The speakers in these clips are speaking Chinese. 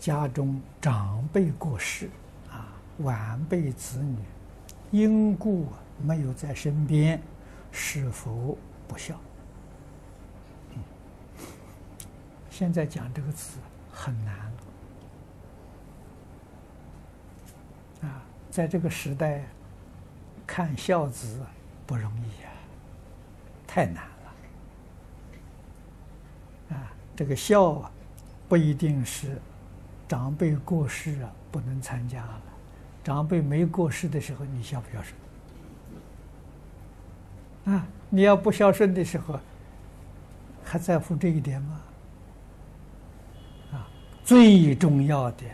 家中长辈过世，啊，晚辈子女因故没有在身边，是否不孝？现在讲这个词很难啊，在这个时代看孝子不容易啊，太难了啊，这个孝啊，不一定是。长辈过世啊，不能参加了。长辈没过世的时候，你孝不孝顺？啊，你要不孝顺的时候，还在乎这一点吗？啊，最重要的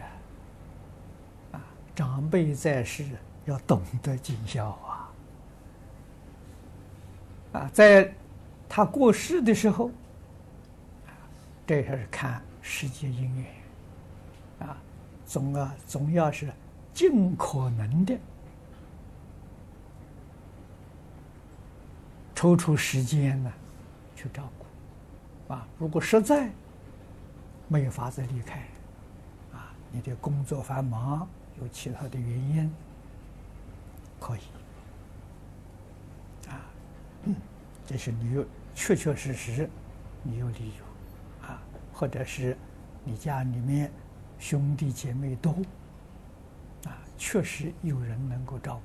啊，长辈在世要懂得尽孝啊。啊，在他过世的时候，这是看时节因缘。啊，总啊，总要是尽可能的抽出时间呢，去照顾。啊，如果实在没有法子离开，啊，你的工作繁忙，有其他的原因，可以。啊，这是你有确确实实你有理由，啊，或者是你家里面。兄弟姐妹多，啊，确实有人能够照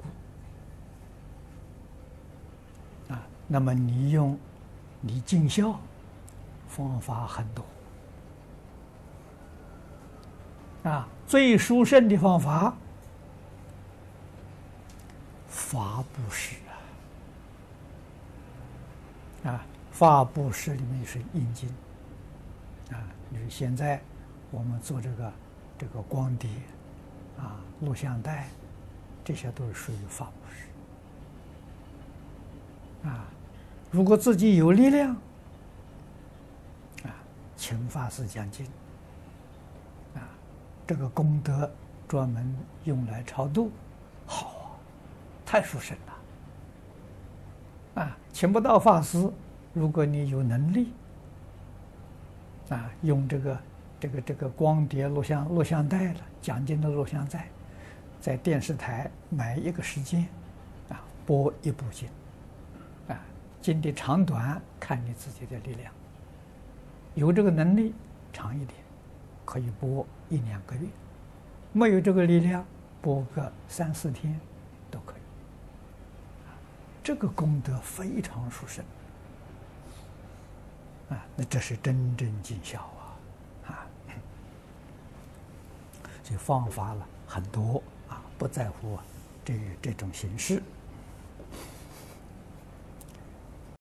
顾，啊，那么你用你尽孝方法很多，啊，最殊胜的方法，法布施啊，啊，法布施里面是印经，啊，你说现在。我们做这个这个光碟啊、录像带，这些都是属于法布施啊。如果自己有力量啊，请法师讲经啊，这个功德专门用来超度，好啊，太殊胜了啊！请不到法师，如果你有能力啊，用这个。这个这个光碟录像录像带了，奖金的录像带，在电视台买一个时间，啊，播一部经，啊，经的长短看你自己的力量，有这个能力长一点，可以播一两个月；没有这个力量，播个三四天都可以。这个功德非常殊胜，啊，那这是真正尽孝啊。方法了很多啊，不在乎这这种形式。